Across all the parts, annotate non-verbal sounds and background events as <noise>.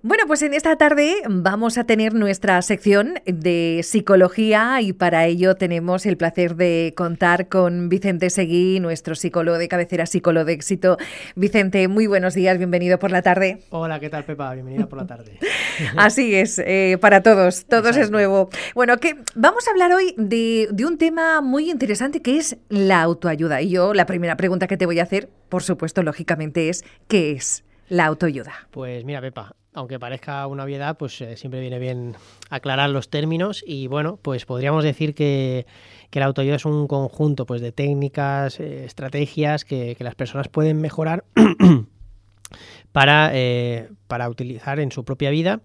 Bueno, pues en esta tarde vamos a tener nuestra sección de psicología y para ello tenemos el placer de contar con Vicente Seguí, nuestro psicólogo de cabecera, psicólogo de éxito. Vicente, muy buenos días, bienvenido por la tarde. Hola, ¿qué tal Pepa? Bienvenida por la tarde. <laughs> Así es, eh, para todos, todos es nuevo. Bueno, que vamos a hablar hoy de, de un tema muy interesante que es la autoayuda. Y yo la primera pregunta que te voy a hacer, por supuesto, lógicamente, es ¿qué es la autoayuda? Pues mira, Pepa, aunque parezca una obviedad, pues eh, siempre viene bien aclarar los términos y bueno, pues podríamos decir que, que la autoayuda es un conjunto pues, de técnicas, eh, estrategias que, las personas pueden mejorar <clears throat> para, eh, para utilizar en su propia vida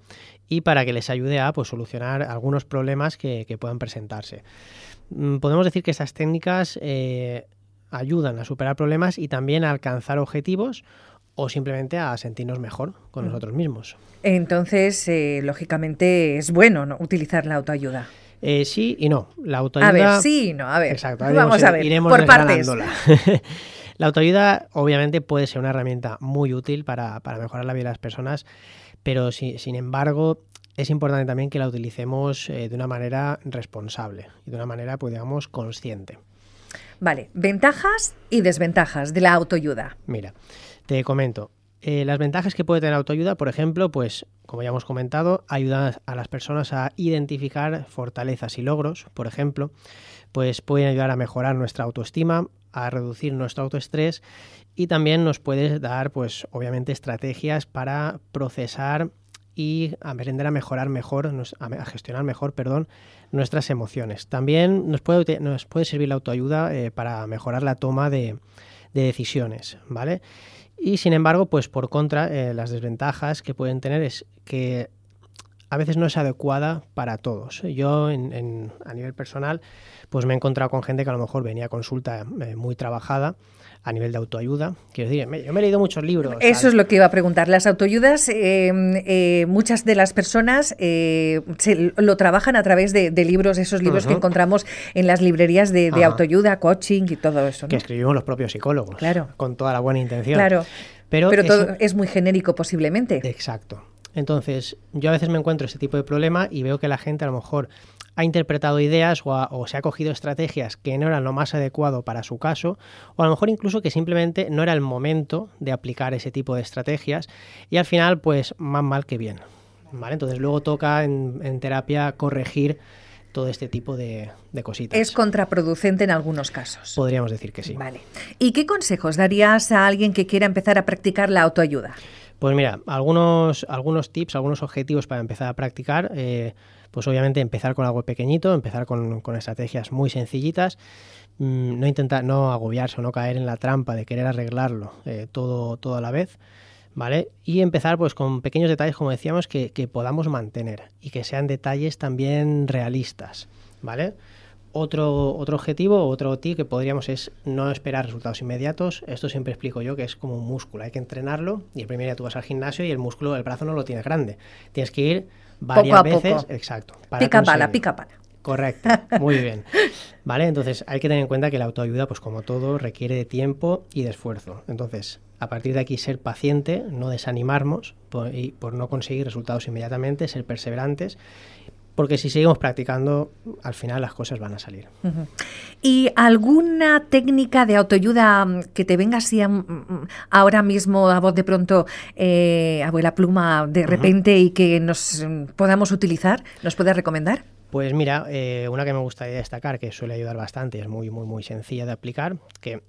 y para que les ayude a pues, solucionar algunos problemas que, que puedan presentarse. Mm, podemos decir que estas técnicas ayudan a superar problemas y también a alcanzar objetivos o simplemente a sentirnos mejor con nosotros mismos. Entonces, eh, lógicamente, es bueno ¿no? utilizar la autoayuda. Eh, sí y no. La autoayuda. A ver, sí y no. A ver. Exacto. Vamos iremos, a ver. Iremos por partes. <laughs> la autoayuda, obviamente, puede ser una herramienta muy útil para, para mejorar la vida de las personas, pero si, sin embargo, es importante también que la utilicemos eh, de una manera responsable y de una manera, pues, digamos, consciente. Vale, ventajas y desventajas de la autoayuda. Mira, te comento. Eh, las ventajas que puede tener autoayuda, por ejemplo, pues como ya hemos comentado, ayudan a las personas a identificar fortalezas y logros, por ejemplo, pues pueden ayudar a mejorar nuestra autoestima, a reducir nuestro autoestrés y también nos puede dar, pues obviamente, estrategias para procesar y aprender a mejorar mejor, a gestionar mejor, perdón, nuestras emociones. También nos puede, nos puede servir la autoayuda eh, para mejorar la toma de decisiones, ¿vale? Y sin embargo, pues por contra, eh, las desventajas que pueden tener es que a veces no es adecuada para todos. Yo, en, en, a nivel personal, pues me he encontrado con gente que a lo mejor venía a consulta eh, muy trabajada a nivel de autoayuda. Quiero decir, me, yo me he leído muchos libros. Eso es lo que iba a preguntar. Las autoayudas, eh, eh, muchas de las personas se, lo trabajan a través de, de libros, esos libros uh -huh. que encontramos en las librerías de, de autoayuda, coaching y todo eso. ¿no? Que escribimos los propios psicólogos. Claro. Con toda la buena intención. Claro. Pero, Pero todo es muy genérico posiblemente. Exacto. Entonces, yo a veces me encuentro este tipo de problema y veo que la gente a lo mejor ha interpretado ideas o, se ha cogido estrategias que no eran lo más adecuado para su caso, o a lo mejor incluso que simplemente no era el momento de aplicar ese tipo de estrategias y al final pues más mal que bien. ¿vale? Entonces luego toca en, en terapia corregir todo este tipo de, de, cositas. Es contraproducente en algunos casos. Podríamos decir que sí. Vale. ¿Y qué consejos darías a alguien que quiera empezar a practicar la autoayuda? Pues mira, algunos, algunos tips, algunos objetivos para empezar a practicar. Eh, pues obviamente empezar con algo pequeñito, empezar con, con estrategias muy sencillitas, mmm, no intentar, no agobiarse o no caer en la trampa de querer arreglarlo eh, todo, todo a la vez, ¿vale? Y empezar pues con pequeños detalles, como decíamos, que, que podamos mantener y que sean detalles también realistas, ¿vale? Otro, otro objetivo, otro tip que podríamos es no esperar resultados inmediatos. Esto siempre explico yo que es como un músculo, hay que entrenarlo y el primer día tú vas al gimnasio y el músculo, el brazo no lo tienes grande. Tienes que ir varias poco a veces, poco. exacto. pica pala, pica pala. Correcto, muy bien. <laughs> Vale, entonces hay que tener en cuenta que la autoayuda, pues como todo, requiere de tiempo y de esfuerzo. Entonces, a partir de aquí, ser paciente, no desanimarnos por, y por no conseguir resultados inmediatamente, ser perseverantes porque si seguimos practicando, al final las cosas van a salir. Uh -huh. ¿Y alguna técnica de autoayuda mm, que te venga así a, mm, ahora mismo a voz de pronto, eh, abuela pluma, de repente uh -huh. y que nos mm, podamos utilizar? ¿Nos puedes recomendar? Pues mira, eh, una que me gustaría destacar, que suele ayudar bastante, es muy, muy, muy sencilla de aplicar, que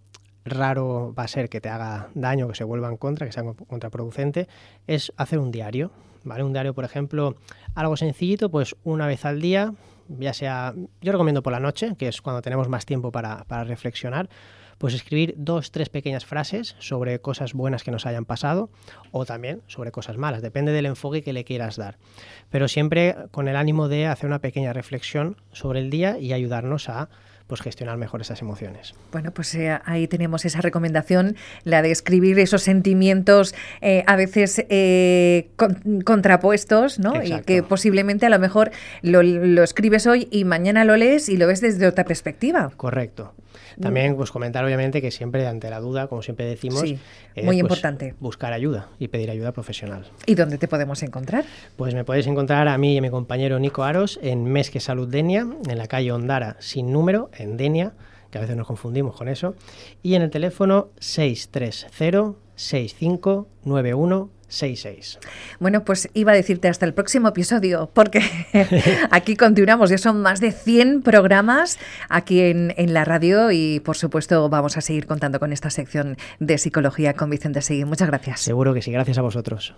raro va a ser que te haga daño, que se vuelva en contra, que sea contraproducente, es hacer un diario. ¿vale? Un diario, por ejemplo, algo sencillito, pues una vez al día, ya sea, yo recomiendo por la noche, que es cuando tenemos más tiempo para, para reflexionar, pues escribir dos, tres pequeñas frases sobre cosas buenas que nos hayan pasado o también sobre cosas malas, depende del enfoque que le quieras dar. Pero siempre con el ánimo de hacer una pequeña reflexión sobre el día y ayudarnos a pues gestionar mejor esas emociones. Bueno, pues eh, ahí tenemos esa recomendación, la de escribir esos sentimientos eh, a veces eh, contrapuestos, ¿no? Y que posiblemente a lo mejor lo, lo escribes hoy y mañana lo lees y lo ves desde otra perspectiva. Correcto. También pues comentar obviamente que siempre ante la duda, como siempre decimos, muy pues, importante. buscar ayuda y pedir ayuda profesional. ¿Y dónde te podemos encontrar? Pues me podéis encontrar a mí y a mi compañero Nico Aros en Mesque Salud Denia, en la calle Ondara sin número, en Denia, que a veces nos confundimos con eso, y en el teléfono 630 6591 66. Bueno, pues iba a decirte hasta el próximo episodio, porque <laughs> aquí continuamos, ya son más de 100 programas aquí en, en, la radio y por supuesto vamos a seguir contando con esta sección de psicología con Vicente Seguí. Muchas gracias. Seguro que sí, gracias a vosotros.